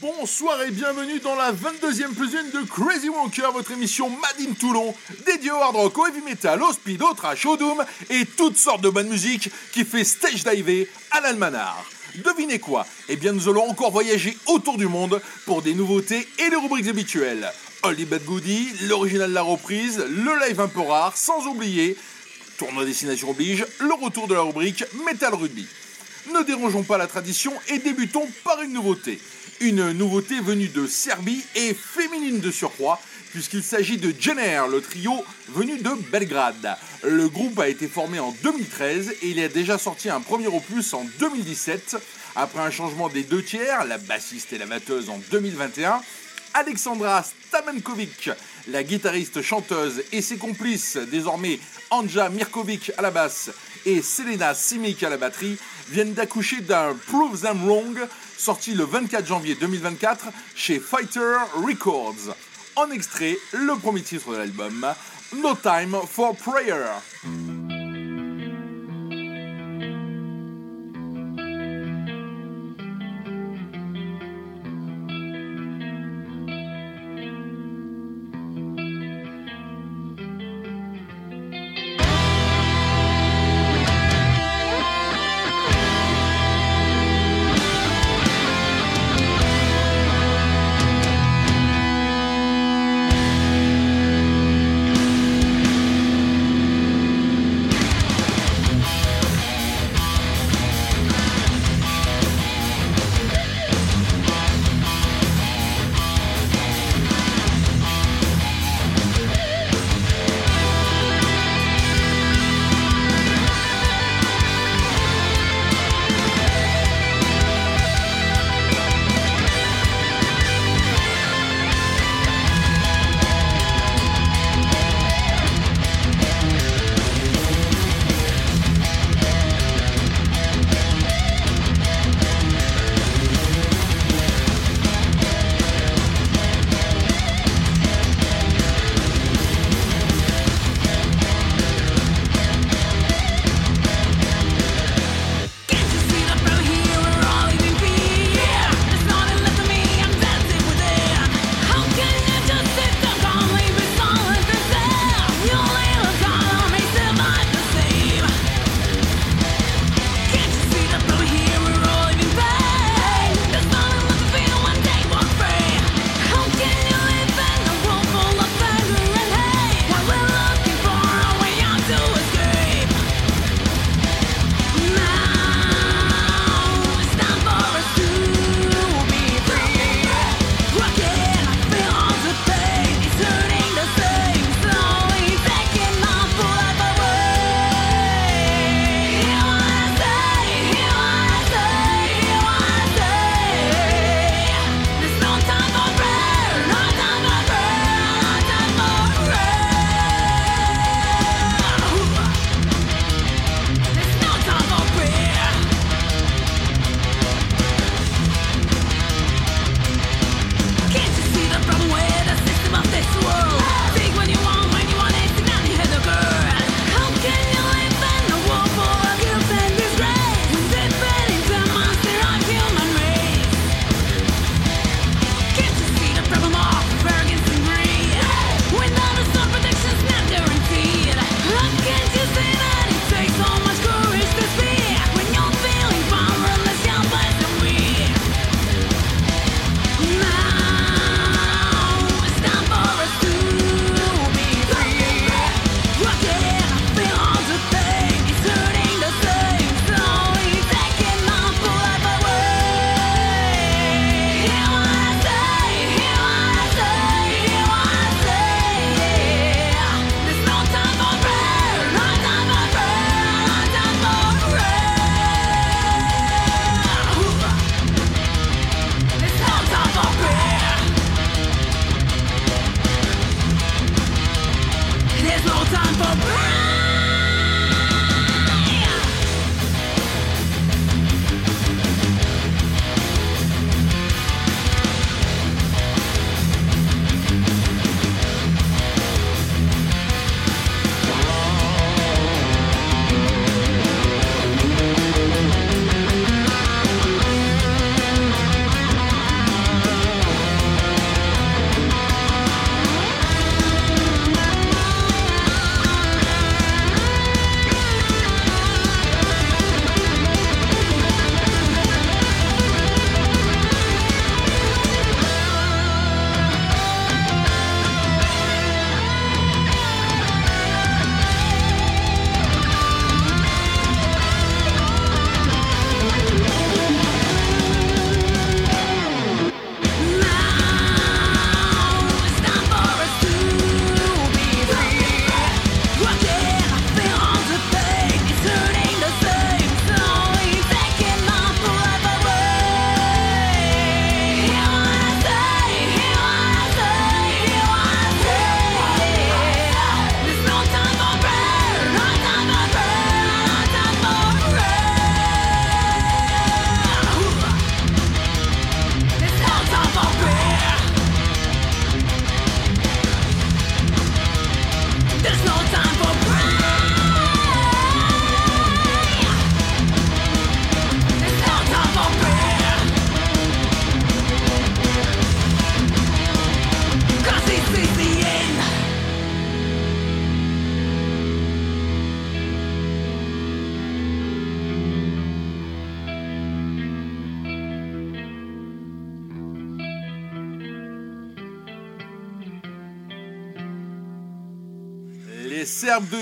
Bonsoir et bienvenue dans la 22e plus une de Crazy Walker, votre émission Mad in Toulon, dédiée au hard rock, au heavy metal, au speed, au trash, doom et toutes sortes de bonne musique qui fait stage diver à l'almanar. Devinez quoi? Eh bien nous allons encore voyager autour du monde pour des nouveautés et les rubriques habituelles. Holly Bad Goody, l'original de la reprise, le live un peu rare, sans oublier, tournoi destination oblige, le retour de la rubrique Metal Rugby. Ne dérangeons pas la tradition et débutons par une nouveauté. Une nouveauté venue de Serbie et féminine de surcroît, puisqu'il s'agit de Jenner, le trio venu de Belgrade. Le groupe a été formé en 2013 et il a déjà sorti un premier opus en 2017. Après un changement des deux tiers, la bassiste et la batteuse en 2021, Alexandra Stamenkovic, la guitariste chanteuse et ses complices, désormais Anja Mirkovic à la basse et Selena Simic à la batterie, viennent d'accoucher d'un Prove Them Wrong, sorti le 24 janvier 2024 chez Fighter Records. En extrait, le premier titre de l'album, No Time for Prayer.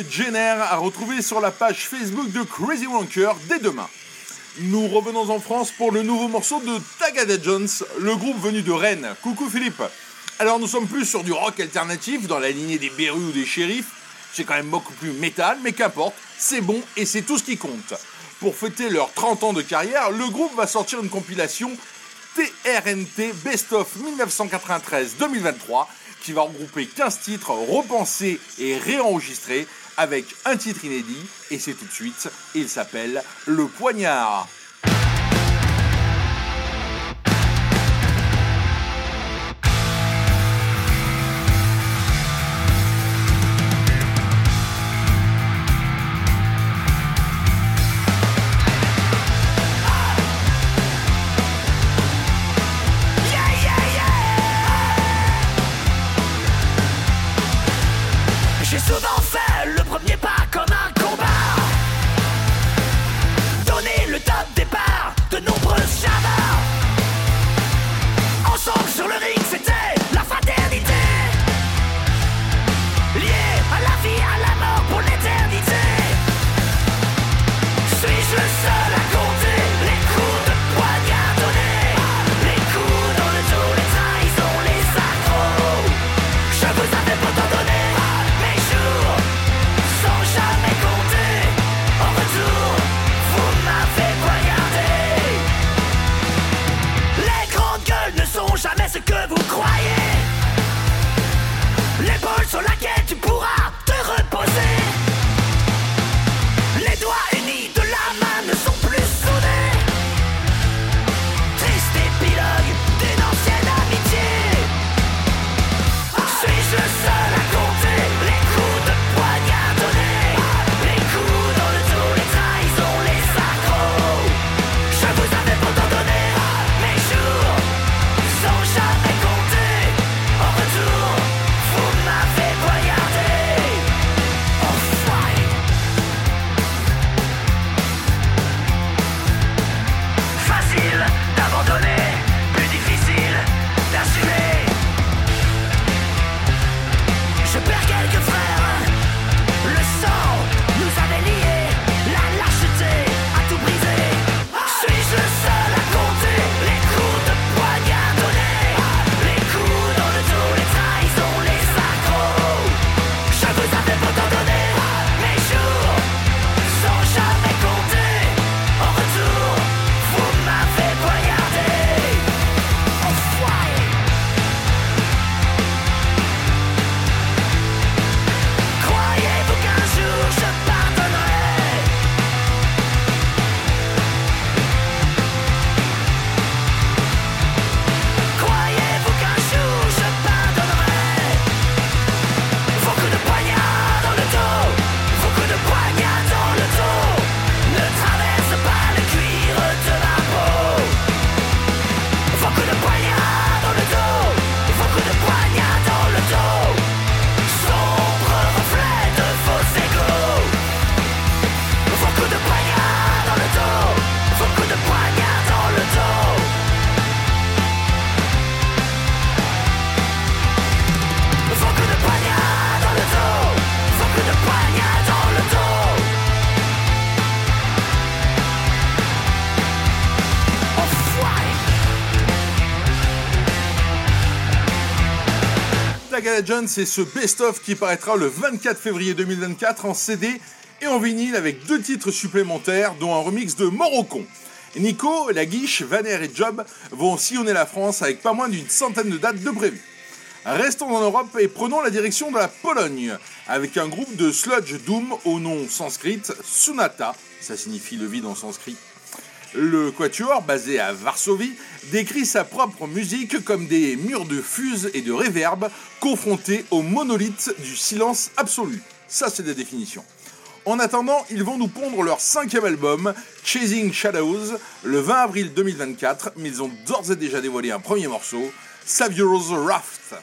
De Jenner à retrouver sur la page Facebook de Crazy Wanker dès demain. Nous revenons en France pour le nouveau morceau de Tagada Jones, le groupe venu de Rennes. Coucou Philippe. Alors nous sommes plus sur du rock alternatif dans la lignée des Berus ou des Shérifs. C'est quand même beaucoup plus métal, mais qu'importe, c'est bon et c'est tout ce qui compte. Pour fêter leurs 30 ans de carrière, le groupe va sortir une compilation TRNT Best of 1993-2023 qui va regrouper 15 titres repensés et réenregistrés avec un titre inédit et c'est tout de suite, il s'appelle Le Poignard. John, c'est ce best-of qui paraîtra le 24 février 2024 en CD et en vinyle avec deux titres supplémentaires, dont un remix de Morocon. Nico, La Guiche, Vaner et Job vont sillonner la France avec pas moins d'une centaine de dates de prévues. Restons en Europe et prenons la direction de la Pologne avec un groupe de sludge doom au nom sanskrit Sunata, ça signifie le vide en sanskrit. Le quatuor, basé à Varsovie, décrit sa propre musique comme des murs de fuse et de réverb confrontés au monolithe du silence absolu. Ça, c'est des définitions. En attendant, ils vont nous pondre leur cinquième album, Chasing Shadows, le 20 avril 2024, mais ils ont d'ores et déjà dévoilé un premier morceau, Saviour's Raft.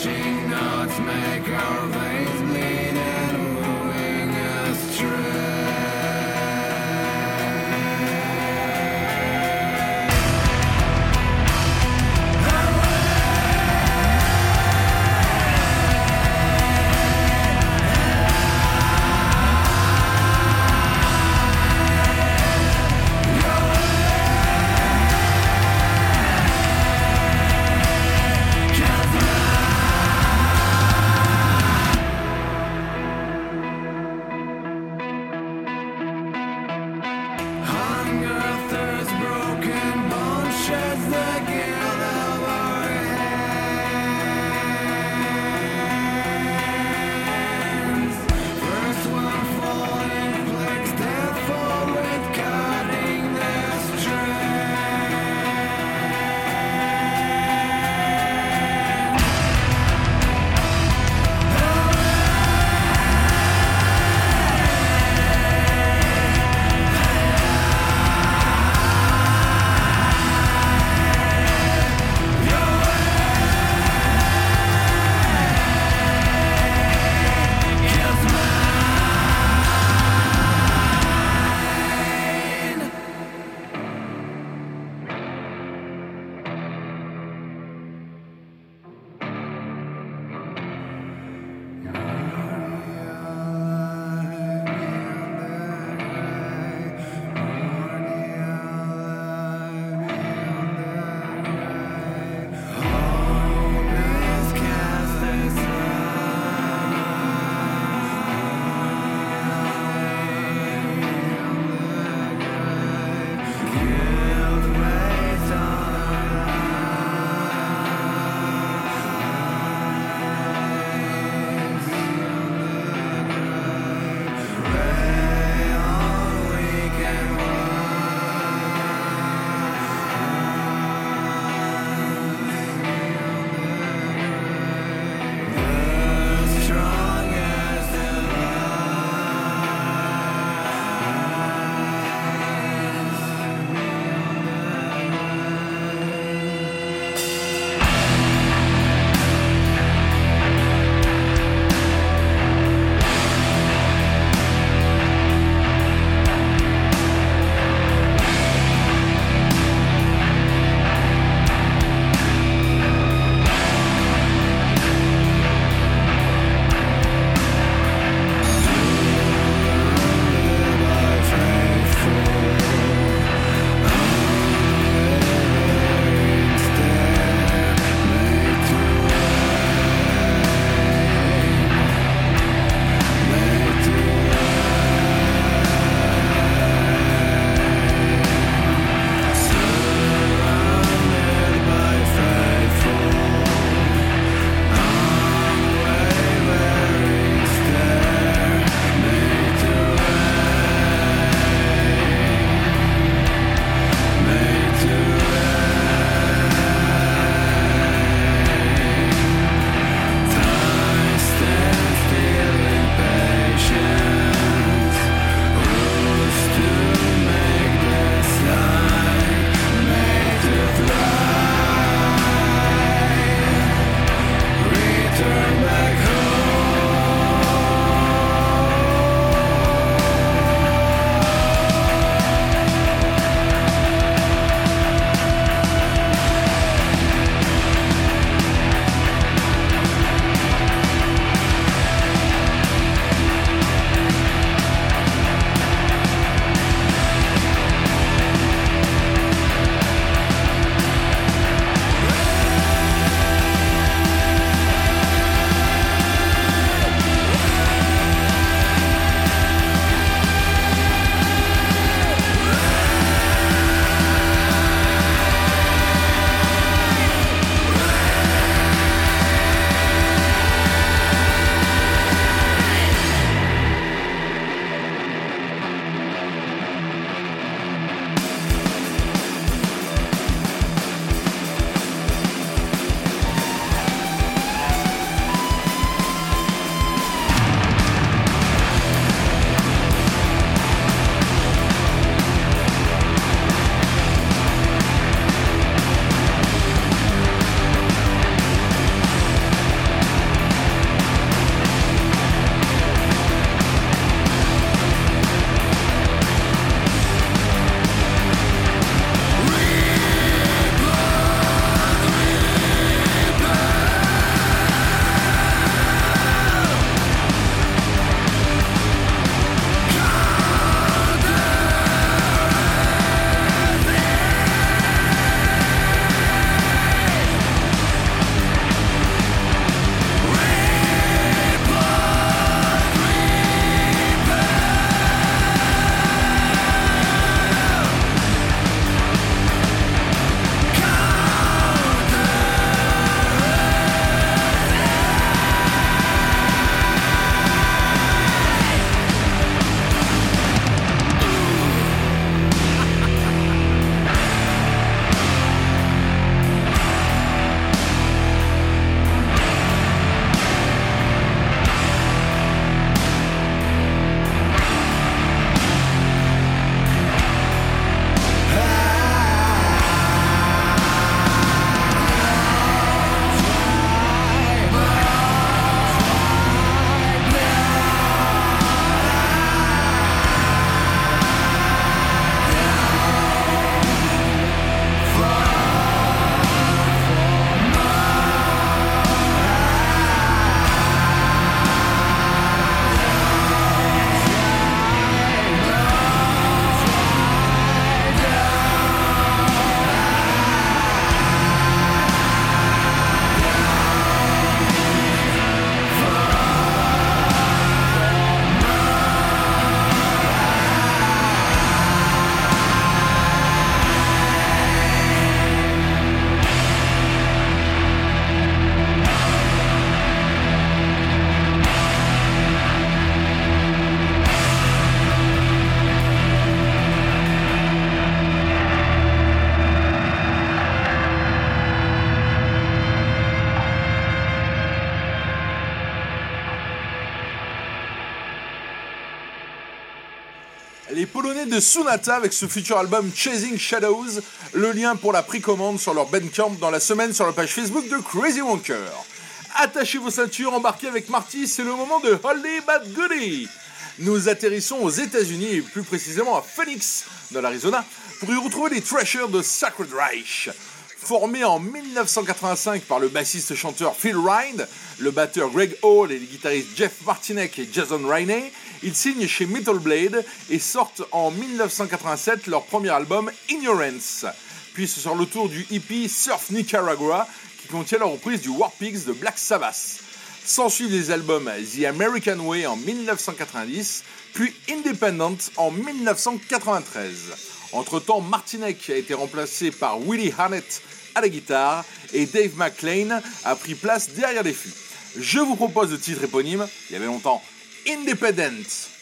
Itching knots make our veins bleed. Polonais de Sunata avec ce futur album Chasing Shadows, le lien pour la précommande sur leur Bandcamp dans la semaine sur la page Facebook de Crazy Wonker. Attachez vos ceintures, embarquez avec Marty, c'est le moment de Holly Bad Goody. Nous atterrissons aux États-Unis et plus précisément à Phoenix, dans l'Arizona, pour y retrouver les Thrashers de Sacred Reich. Formés en 1985 par le bassiste-chanteur Phil Rind, le batteur Greg Hall et les guitaristes Jeff Martinek et Jason Rainey, ils signent chez Metal Blade et sortent en 1987 leur premier album Ignorance. Puis ce sort le tour du hippie Surf Nicaragua qui contient la reprise du War Pigs de Black Sabbath. S'ensuivent les albums The American Way en 1990, puis Independent en 1993. Entre-temps, Martinek a été remplacé par Willie Harnett à la guitare et Dave McLean a pris place derrière les fûts. Je vous propose le titre éponyme, il y avait longtemps, Independent.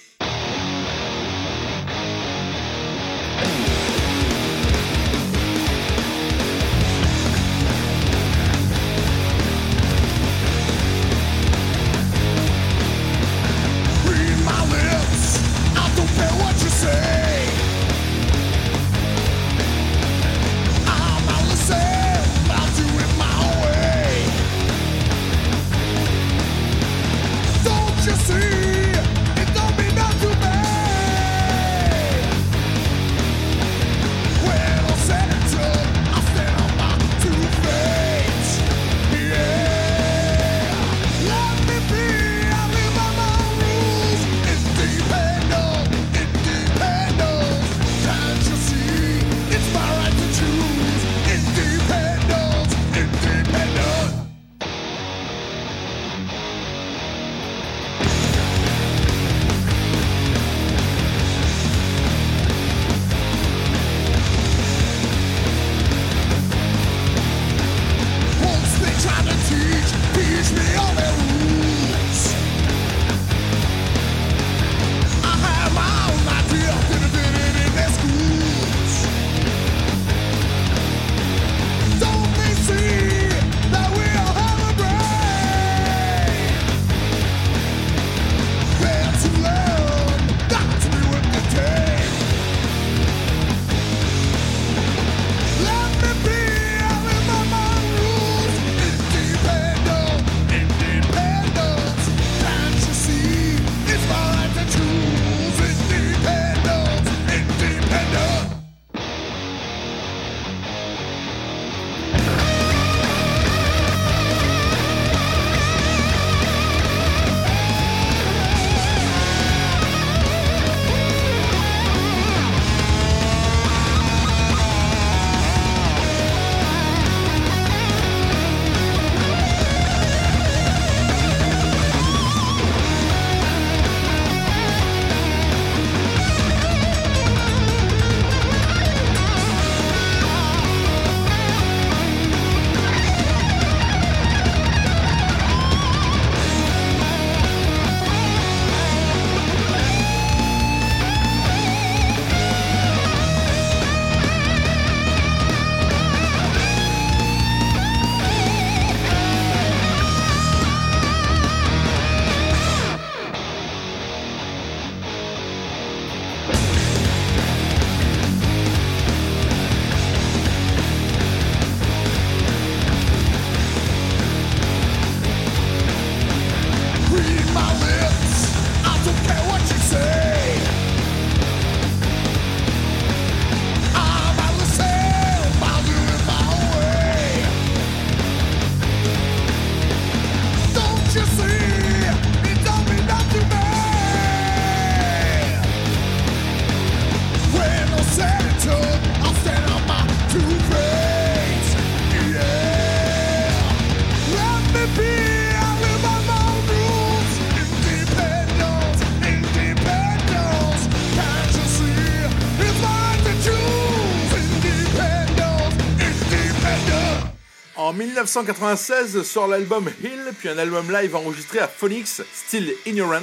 1996 sort l'album Hill, puis un album live enregistré à Phoenix, Still Ignorant,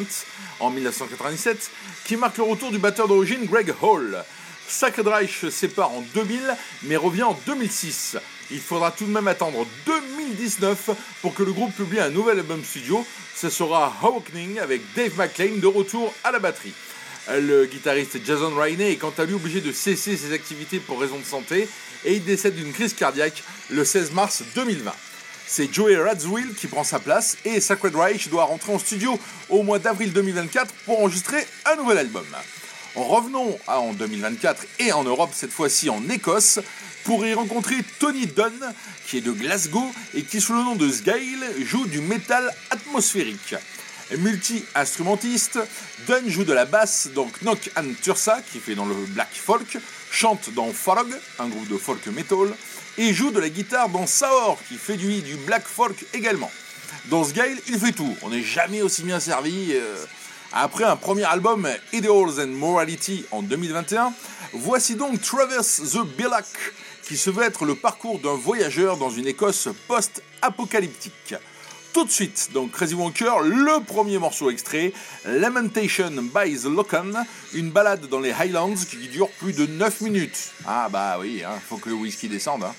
en 1997, qui marque le retour du batteur d'origine Greg Hall. Sacred Reich sépare en 2000, mais revient en 2006. Il faudra tout de même attendre 2019 pour que le groupe publie un nouvel album studio. Ce sera Awakening avec Dave McLean de retour à la batterie. Le guitariste Jason Rainey est quant à lui obligé de cesser ses activités pour raison de santé et il décède d'une crise cardiaque le 16 mars 2020. C'est Joey Radziwill qui prend sa place et Sacred Reich doit rentrer en studio au mois d'avril 2024 pour enregistrer un nouvel album. Revenons en 2024 et en Europe, cette fois-ci en Écosse, pour y rencontrer Tony Dunn, qui est de Glasgow et qui, sous le nom de Sgail, joue du métal atmosphérique. Multi-instrumentiste, Dunn joue de la basse dans Knock and Tursa, qui fait dans le black folk, chante dans Fog, un groupe de folk metal, et joue de la guitare dans Saor, qui fait du, black folk également. Dans Sgail, il fait tout, on n'est jamais aussi bien servi. Euh, après un premier album, Ideals and Morality, en 2021, voici donc Traverse the Billac, qui se veut être le parcours d'un voyageur dans une Écosse post-apocalyptique. Tout de suite, donc Crazy Wonker, le premier morceau extrait, Lamentation by the Locan, une balade dans les Highlands qui dure plus de 9 minutes. Ah bah oui, hein, faut que le whisky descende. Hein.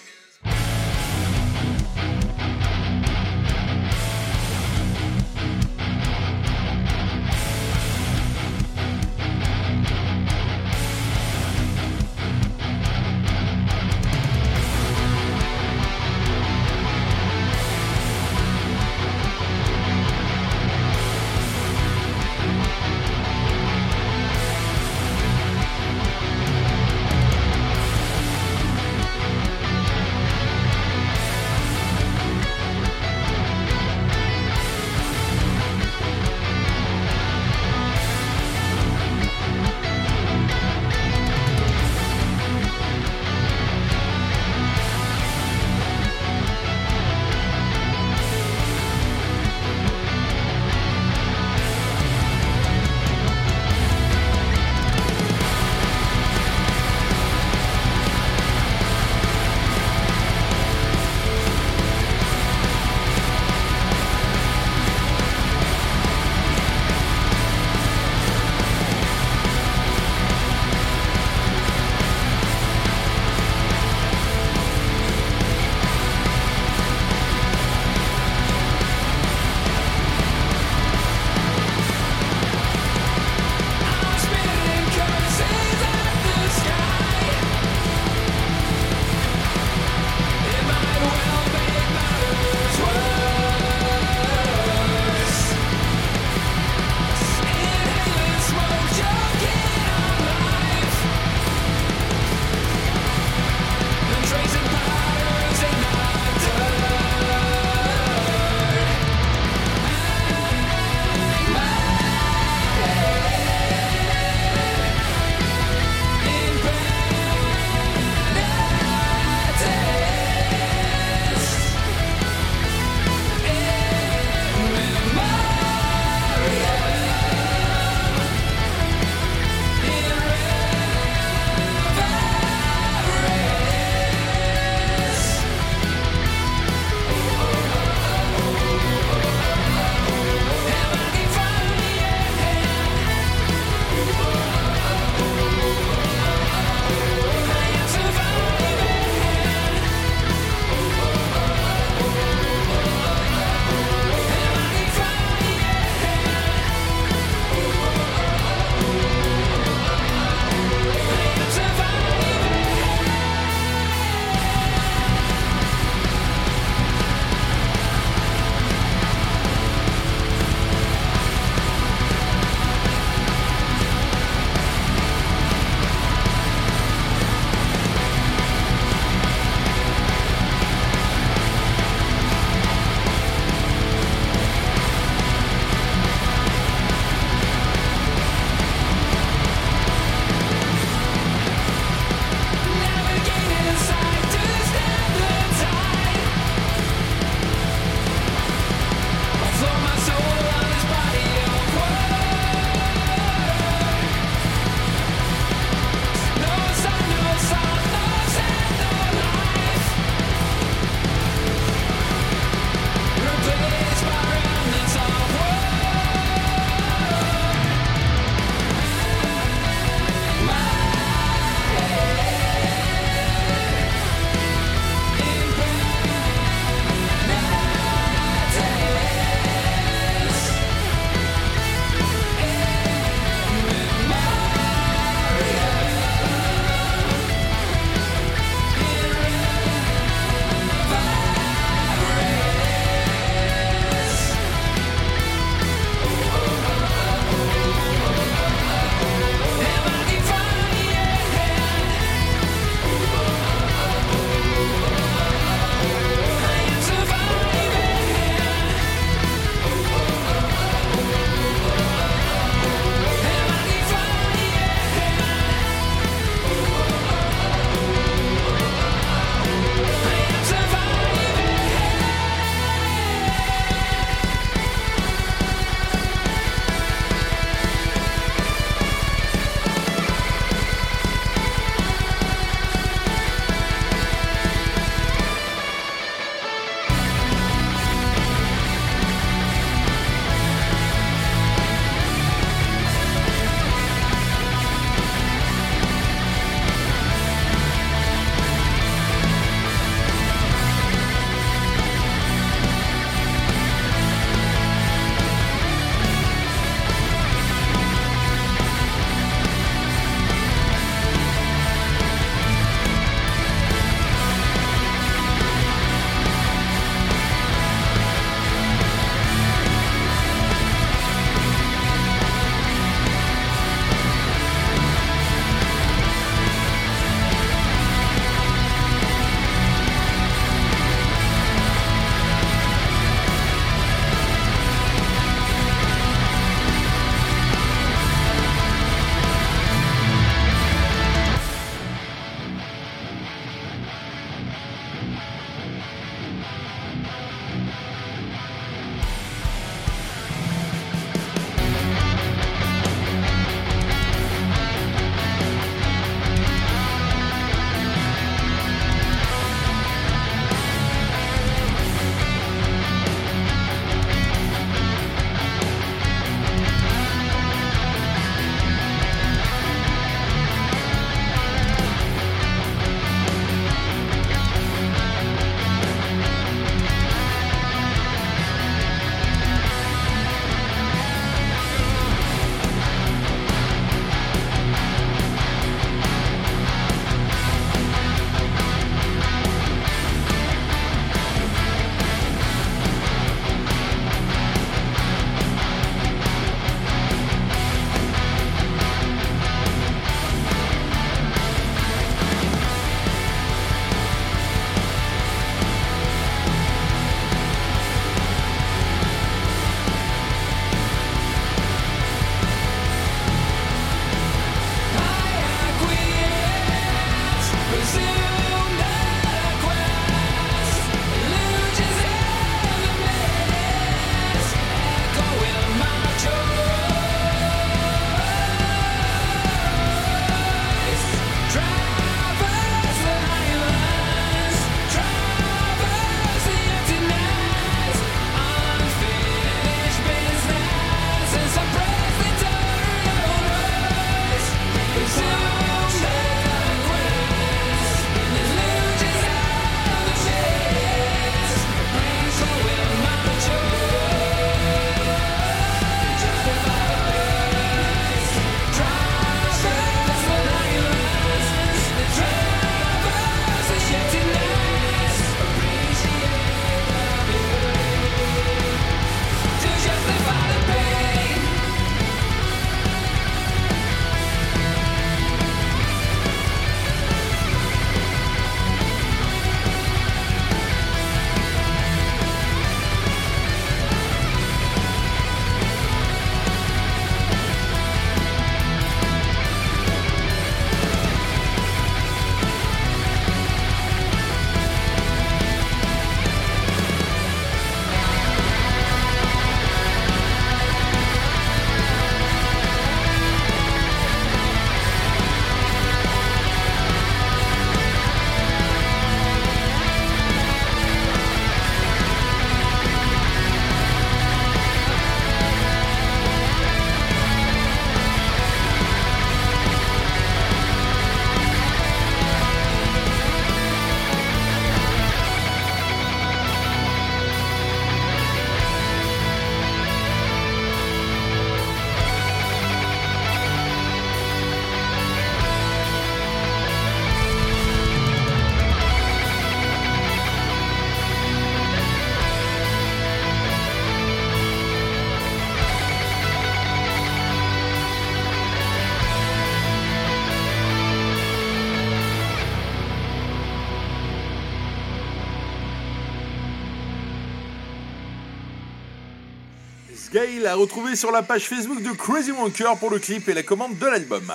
Gale a retrouvé sur la page Facebook de Crazy Wonker pour le clip et la commande de l'album.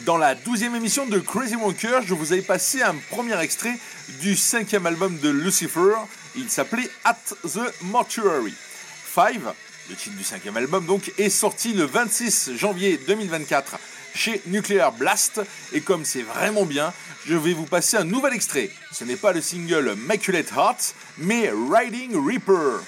Dans la douzième émission de Crazy Wonker, je vous avais passé un premier extrait du cinquième album de Lucifer. Il s'appelait At the Mortuary. Five, le titre du cinquième album donc, est sorti le 26 janvier 2024 chez Nuclear Blast. Et comme c'est vraiment bien, je vais vous passer un nouvel extrait. Ce n'est pas le single Maculate Heart, mais Riding Reaper.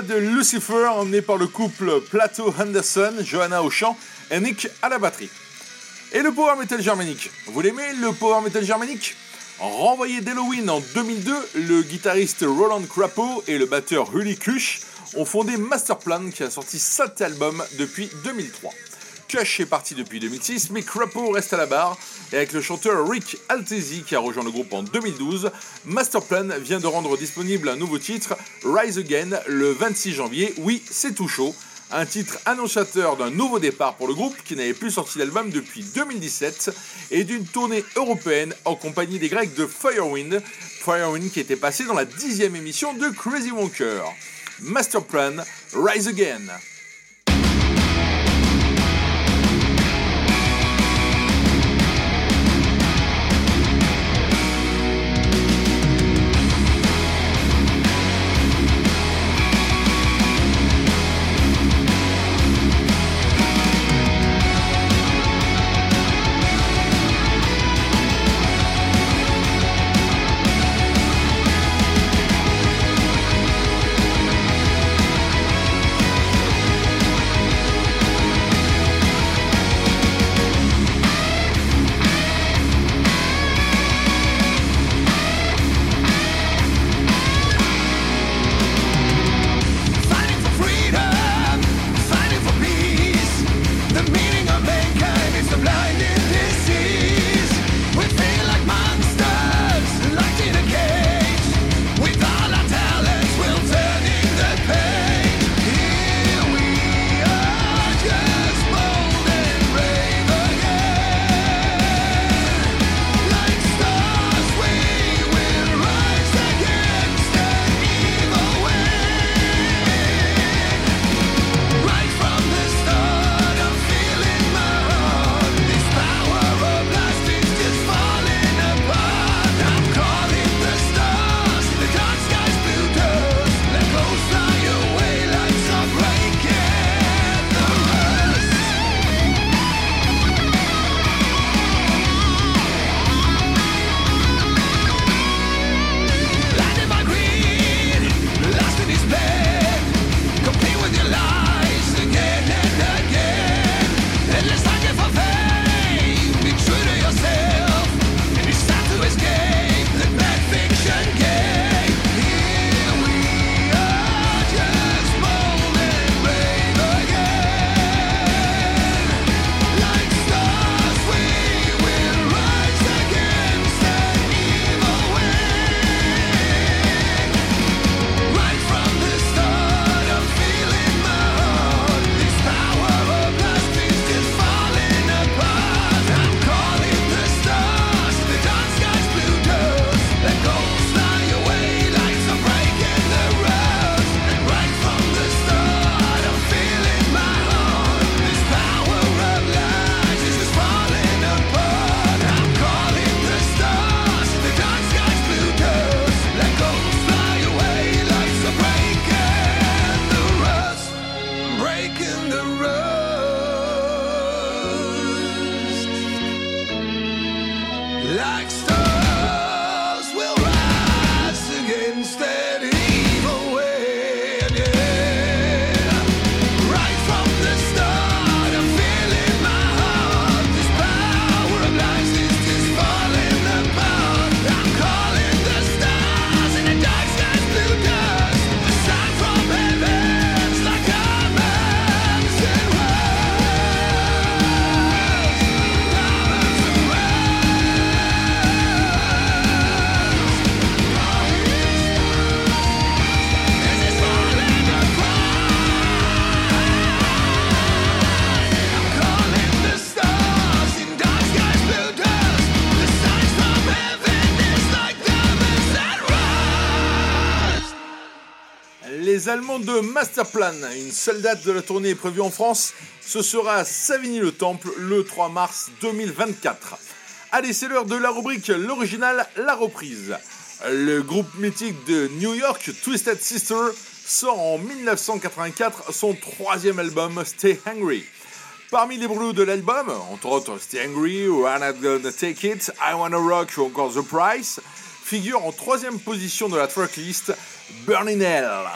De Lucifer, emmené par le couple Plato Henderson, Johanna au chant et Nick à la batterie. Et le power metal germanique Vous l'aimez le power metal germanique? Renvoyé d'Halloween en 2002, le guitariste Roland Crapo et le batteur Hully Kusch ont fondé Masterplan qui a sorti 7 albums depuis 2003. Kush est parti depuis 2006, mais Crapo reste à la barre. Et avec le chanteur Rick Altesi qui a rejoint le groupe en 2012, Masterplan vient de rendre disponible un nouveau titre, Rise Again, le 26 janvier. Oui, c'est tout chaud. Un titre annonciateur d'un nouveau départ pour le groupe qui n'avait plus sorti d'album depuis 2017 et d'une tournée européenne en compagnie des Grecs de Firewind. Firewind qui était passé dans la dixième émission de Crazy Wonker. Masterplan, Rise Again. De Masterplan. Une seule date de la tournée est prévue en France. Ce sera Savigny-le-Temple le 3 mars 2024. Allez, c'est l'heure de la rubrique L'original, la reprise. Le groupe mythique de New York, Twisted Sister, sort en 1984 son troisième album, Stay Hungry. Parmi les brûlures de l'album, entre autres Stay Hungry, We're Not Gonna Take It, I Wanna Rock ou encore The Price, figure en troisième position de la tracklist Burning Hell.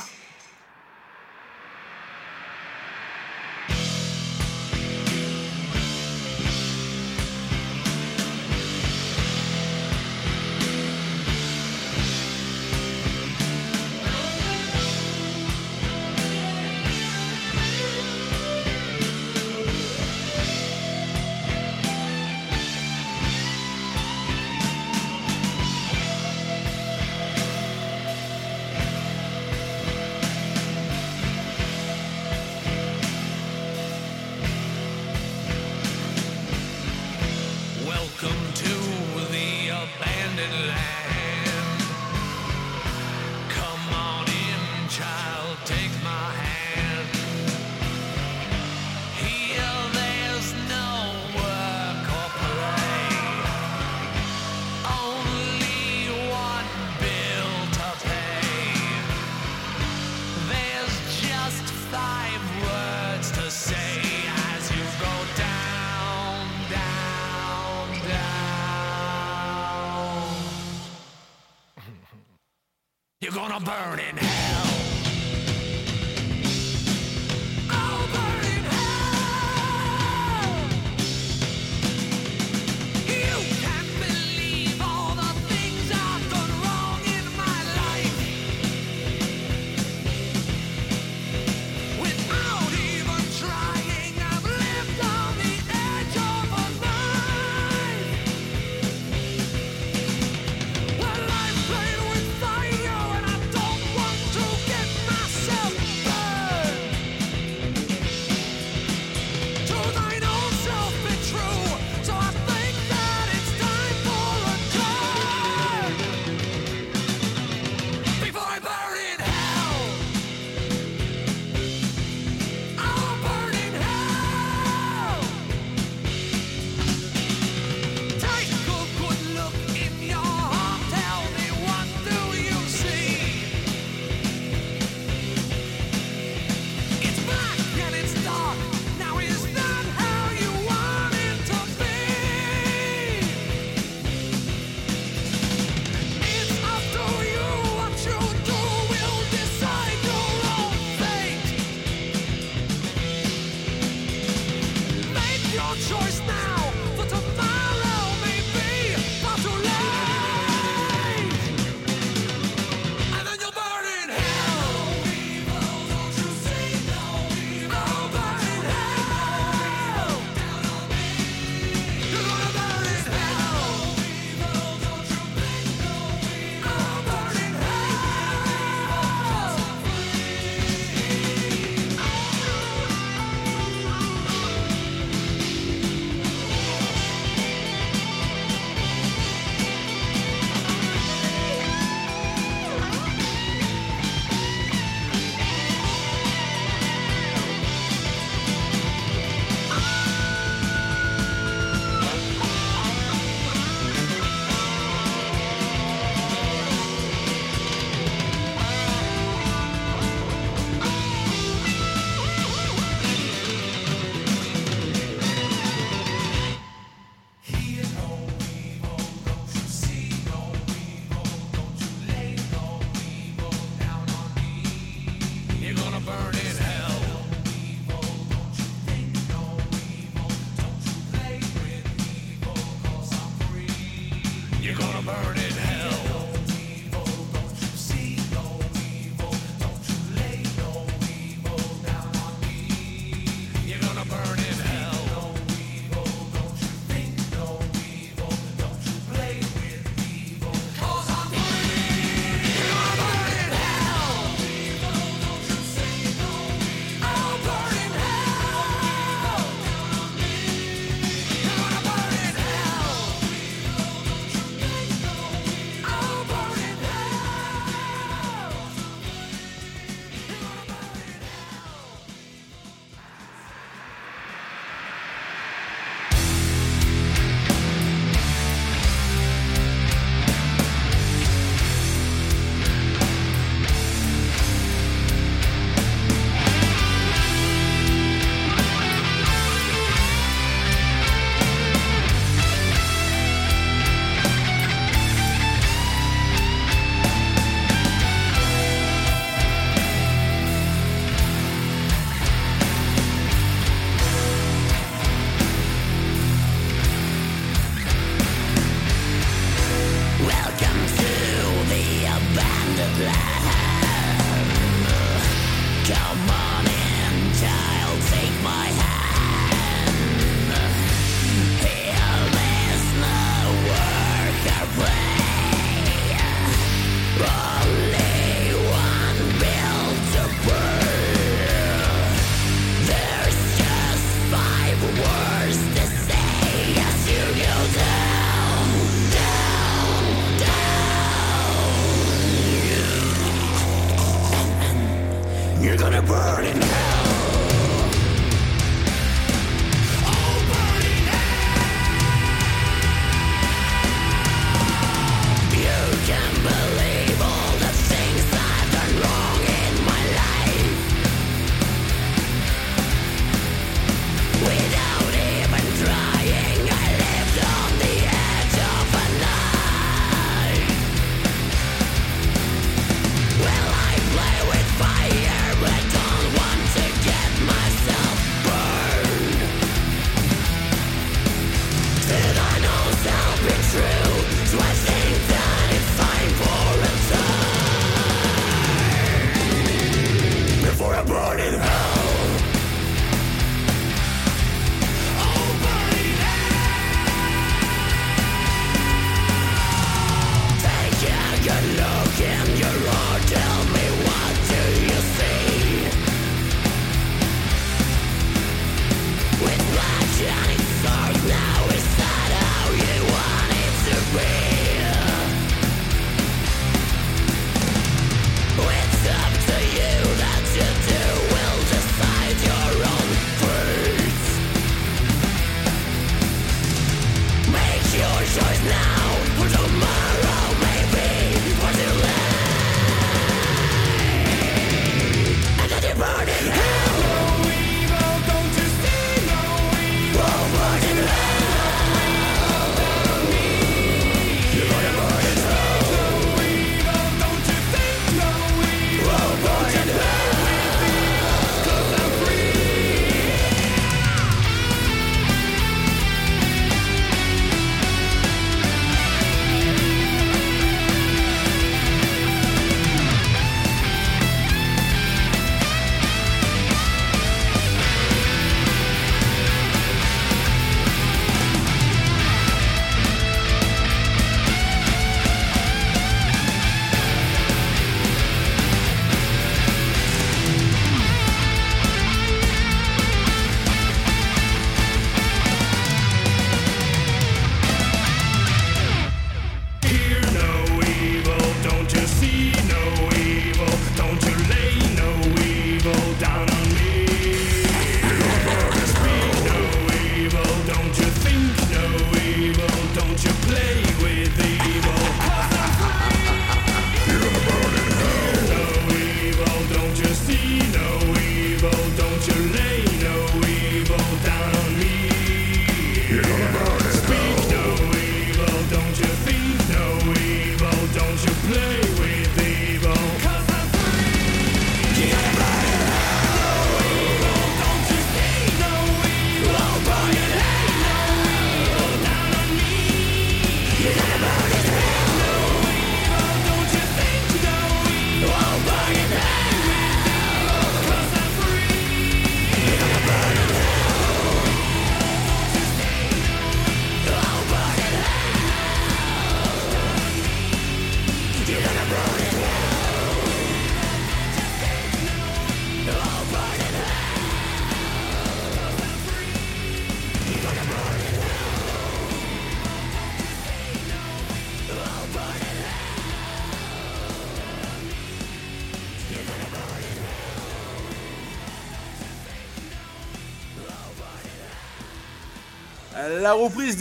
Gonna burn in hell.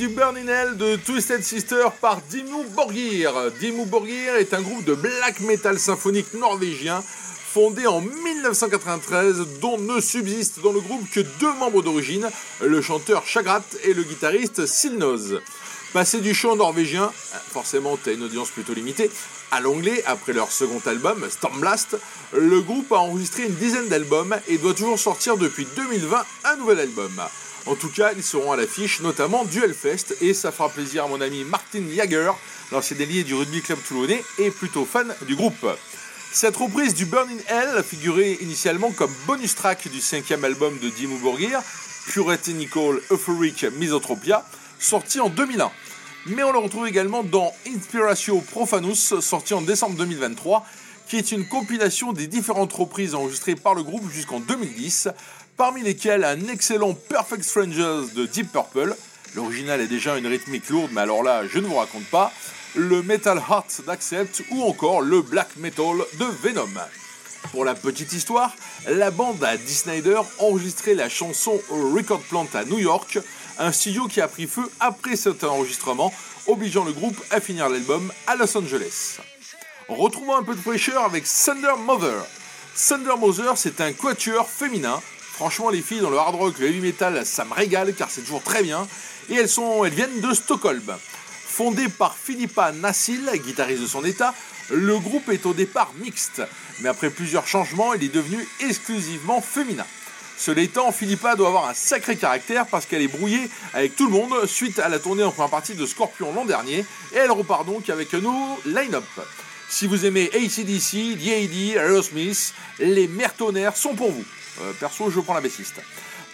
Du Burning Hell de Twisted Sister par Dimmu Borgir. Dimmu Borgir est un groupe de black metal symphonique norvégien fondé en 1993 dont ne subsistent dans le groupe que deux membres d'origine, le chanteur Chagrat et le guitariste Silnoz. Passé du chant norvégien, forcément t'as une audience plutôt limitée, à l'anglais après leur second album, Stormblast, le groupe a enregistré une dizaine d'albums et doit toujours sortir depuis 2020 un nouvel album. En tout cas, ils seront à l'affiche, notamment du Hellfest, et ça fera plaisir à mon ami Martin Jager, l'ancien ailier du rugby club toulonnais et plutôt fan du groupe. Cette reprise du Burning Hell figurait initialement comme bonus track du cinquième album de Dimmu Borgir, Puritanical Euphoric Misotropia, sorti en 2001. Mais on le retrouve également dans Inspiratio Profanus, sorti en décembre 2023, qui est une compilation des différentes reprises enregistrées par le groupe jusqu'en 2010, parmi lesquelles un excellent Perfect Strangers de Deep Purple, l'original est déjà une rythmique lourde, mais alors là, je ne vous raconte pas, le Metal Heart d'Accept ou encore le Black Metal de Venom. Pour la petite histoire, la bande a Dee Snyder enregistré la chanson au Record Plant à New York, un studio qui a pris feu après cet enregistrement, obligeant le groupe à finir l'album à Los Angeles. Retrouvons un peu de fraîcheur avec Thunder Mother. Thunder Mother, c'est un quatuor féminin. Franchement, les filles dans le hard rock, le heavy metal, ça me régale car c'est toujours très bien. Et elles, sont, elles viennent de Stockholm. Fondé par Philippa Nassil, guitariste de son état, le groupe est au départ mixte, mais après plusieurs changements, il est devenu exclusivement féminin. Cela étant, Philippa doit avoir un sacré caractère parce qu'elle est brouillée avec tout le monde suite à la tournée en première partie de Scorpion l'an dernier, et elle repart donc avec un nouveau line-up. Si vous aimez ACDC, D.A.D., Aerosmith, les Mertonnaires sont pour vous. Euh, perso, je prends la bassiste.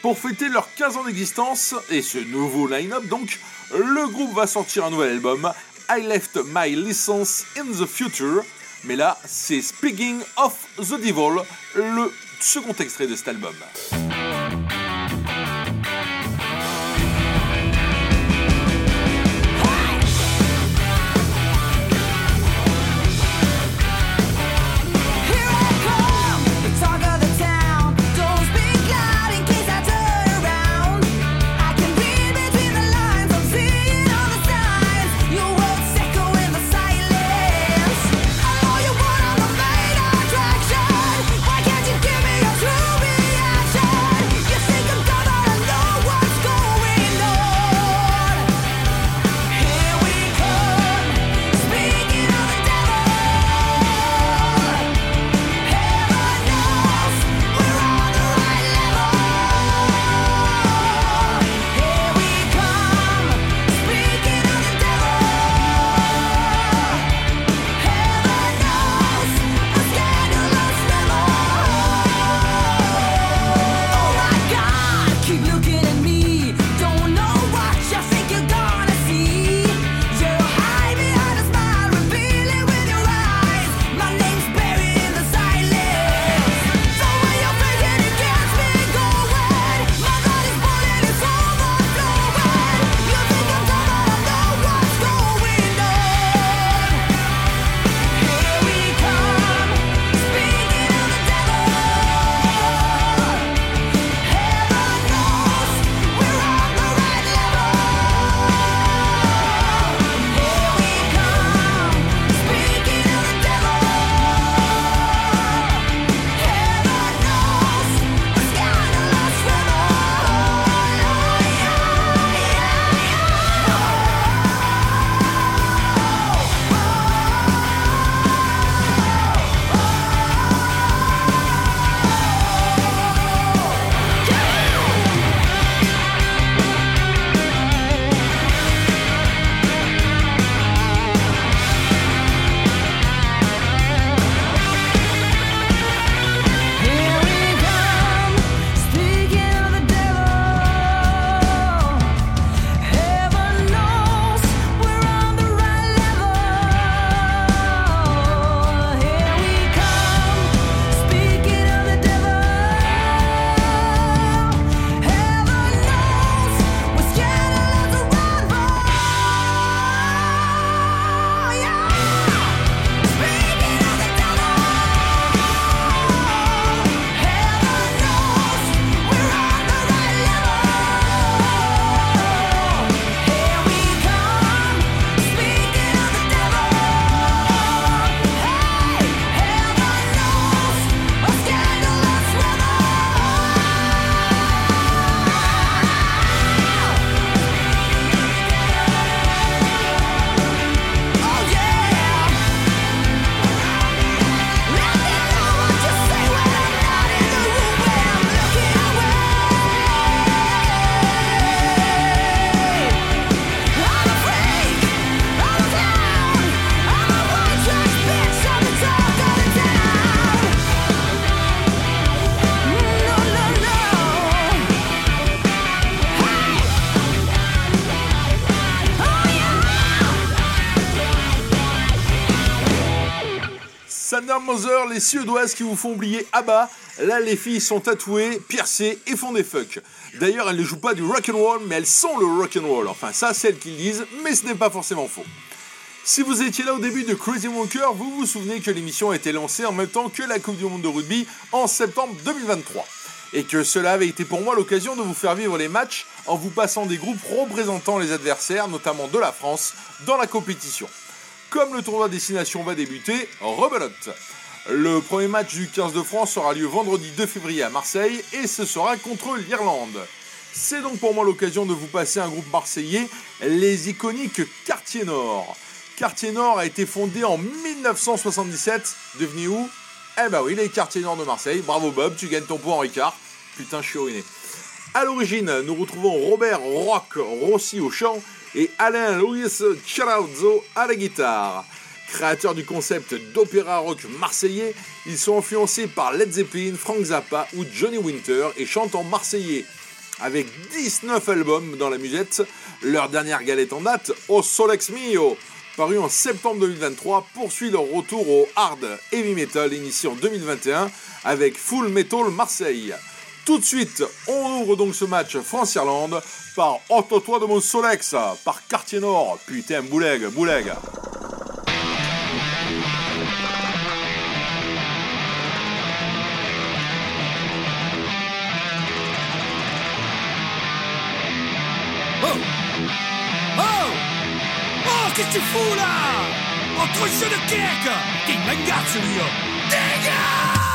Pour fêter leurs 15 ans d'existence, et ce nouveau line-up donc, le groupe va sortir un nouvel album, I Left My License in the Future. Mais là, c'est Speaking of the Devil, le second extrait de cet album. Les Suédoises qui vous font oublier ABBA. Là, les filles sont tatouées, piercées et font des fucks. D'ailleurs, elles ne jouent pas du rock'n'roll, mais elles sont le rock'n'roll. Enfin, ça, c'est elles qui le disent, mais ce n'est pas forcément faux. Si vous étiez là au début de Crazy Walker, vous vous souvenez que l'émission a été lancée en même temps que la Coupe du Monde de rugby en septembre 2023. Et que cela avait été pour moi l'occasion de vous faire vivre les matchs en vous passant des groupes représentant les adversaires, notamment de la France, dans la compétition. Comme le tournoi Destination va débuter, rebelote. Le premier match du 15 de France aura lieu vendredi 2 février à Marseille et ce sera contre l'Irlande. C'est donc pour moi l'occasion de vous passer un groupe marseillais, les iconiques Quartier Nord. Quartier Nord a été fondé en 1977, devenu où? Eh bah oui, les Quartiers Nord de Marseille. Bravo Bob, tu gagnes ton point en Ricard. Putain, je suis ruiné. À l'origine, nous retrouvons Robert Rock Rossi au chant et Alain Luis Chirazzo à la guitare. Créateurs du concept d'opéra rock marseillais, ils sont influencés par Led Zeppelin, Frank Zappa ou Johnny Winter et chantent en marseillais. Avec 19 albums dans la musette, leur dernière galette en date, O Solex Mio, paru en septembre 2023, poursuit leur retour au hard heavy metal initié en 2021 avec Full Metal Marseille. Tout de suite, on ouvre donc ce match France-Irlande par Otto-toi de mon Solex, par Quartier Nord. Putain, bouleg, bouleg. Oh. Oh. Oh, qu'est-ce que tu fous là? Entre jeu de kek T'es une mangarde celui-là Dégage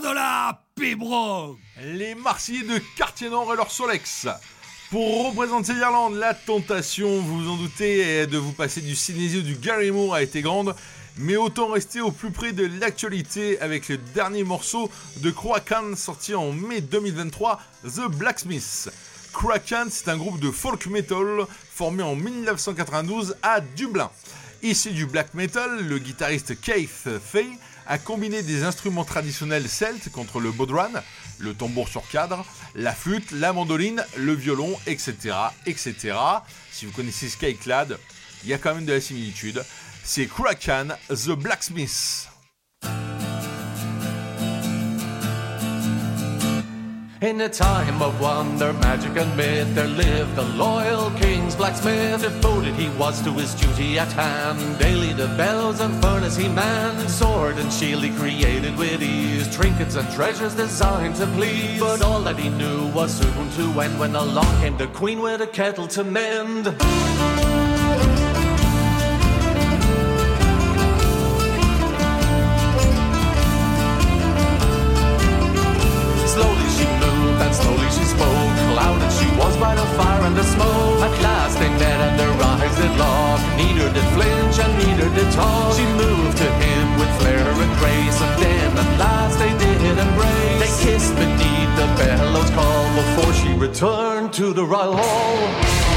de Les Marseillais de Quartier-Nord et leur Solex. Pour représenter l'Irlande, la tentation, vous vous en doutez, de vous passer du Synésie ou du Gary Moore a été grande, mais autant rester au plus près de l'actualité avec le dernier morceau de Kraken sorti en mai 2023, The Blacksmith. Kraken, c'est un groupe de folk metal formé en 1992 à Dublin. Issu du black metal, le guitariste Keith Fay a combiné des instruments traditionnels celtes contre le bodhran, le tambour sur cadre, la flûte, la mandoline, le violon, etc. etc. Si vous connaissez Skyclad, il y a quand même de la similitude. C'est Kraken the Blacksmith. In a time of wonder, magic, and myth, there lived a loyal king's blacksmith. Devoted he was to his duty at hand. Daily the bells and furnace he manned. Sword and shield he created with ease. Trinkets and treasures designed to please. But all that he knew was soon to end when along came the queen with a kettle to mend. By the fire and the smoke. At last they met and their eyes did lock. Neither did flinch and neither did talk. She moved to him with flair and grace. And then at last they did embrace. They kissed beneath the bellows call before she returned to the royal hall.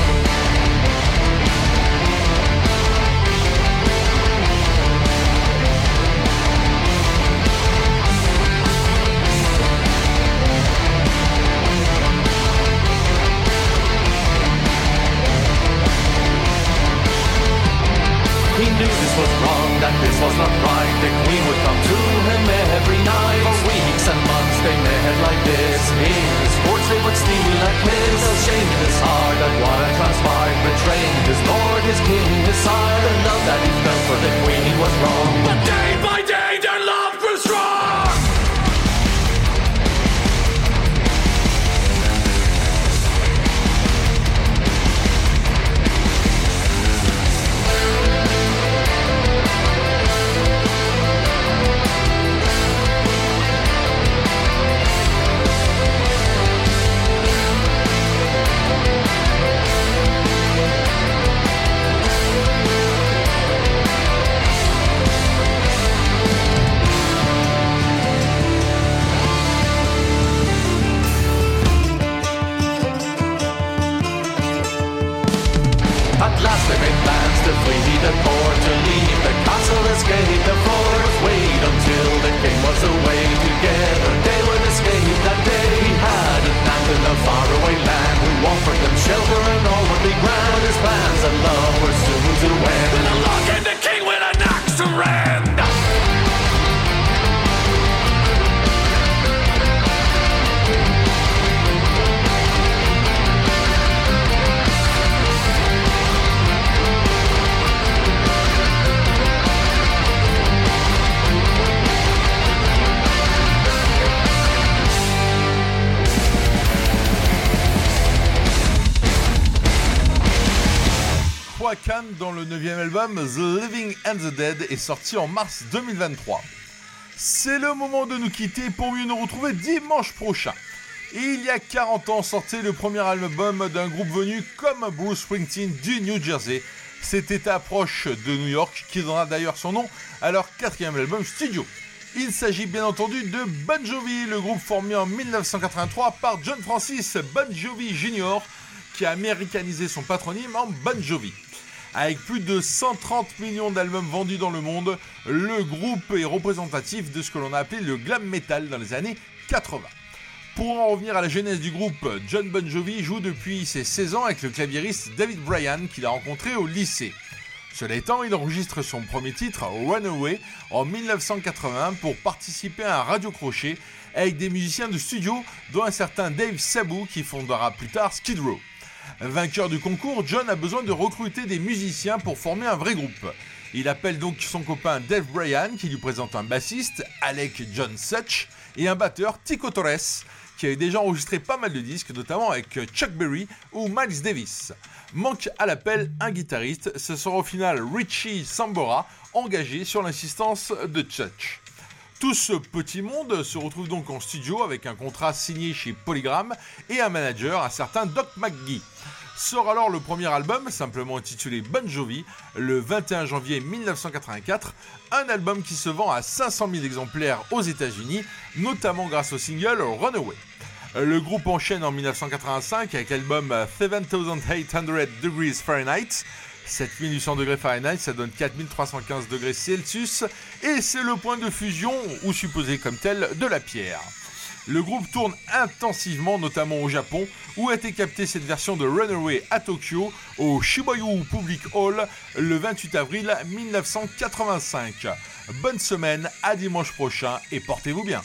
Was wrong, that this was not right. The queen would come to him every night. For weeks and months they met like this. In his sports they would steal a kiss. No shame in his heart that what had transpired. Betraying his lord, his king, his sire. The love that he felt for the queen was wrong. But day by day their love grew strong. Last made plans to flee the court To leave the castle, escape. The fort Wait until the king was away Together. They would escape that day. Had an aunt in a faraway land. Who offered them shelter and all would be grand. His plans and love were soon to end. And along came the king with an axe to Kraken dans le 9 album The Living and the Dead est sorti en mars 2023. C'est le moment de nous quitter pour mieux nous retrouver dimanche prochain. Il y a 40 ans sortait le premier album d'un groupe venu comme Bruce Springsteen du New Jersey. C'était approche de New York qui donnera d'ailleurs son nom à leur quatrième album studio. Il s'agit bien entendu de Bon Jovi, le groupe formé en 1983 par John Francis Bon Jovi Jr. qui a américanisé son patronyme en Bon Jovi. Avec plus de 130 millions d'albums vendus dans le monde, le groupe est représentatif de ce que l'on a appelé le glam metal dans les années 80. Pour en revenir à la genèse du groupe, John Bon Jovi joue depuis ses 16 ans avec le claviériste David Bryan qu'il a rencontré au lycée. Cela étant, il enregistre son premier titre, Runaway, en 1981 pour participer à un radio crochet avec des musiciens de studio, dont un certain Dave Sabu qui fondera plus tard Skid Row. Vainqueur du concours, John a besoin de recruter des musiciens pour former un vrai groupe. Il appelle donc son copain Dave Bryan qui lui présente un bassiste, Alec John Such, et un batteur, Tico Torres, qui avait déjà enregistré pas mal de disques, notamment avec Chuck Berry ou Miles Davis. Manque à l'appel un guitariste, ce sera au final Richie Sambora, engagé sur l'insistance de Such. Tout ce petit monde se retrouve donc en studio avec un contrat signé chez Polygram et un manager, un certain Doc McGee. Sort alors le premier album, simplement intitulé Bon Jovi, le 21 janvier 1984, un album qui se vend à 500 000 exemplaires aux États-Unis, notamment grâce au single Runaway. Le groupe enchaîne en 1985 avec l'album 7800 Degrees Fahrenheit. 7800 degrés Fahrenheit, ça donne 4315 degrés Celsius, et c'est le point de fusion, ou supposé comme tel, de la pierre. Le groupe tourne intensivement, notamment au Japon, où a été captée cette version de Runaway à Tokyo, au Shibuya Public Hall, le 28 avril 1985. Bonne semaine, à dimanche prochain, et portez-vous bien.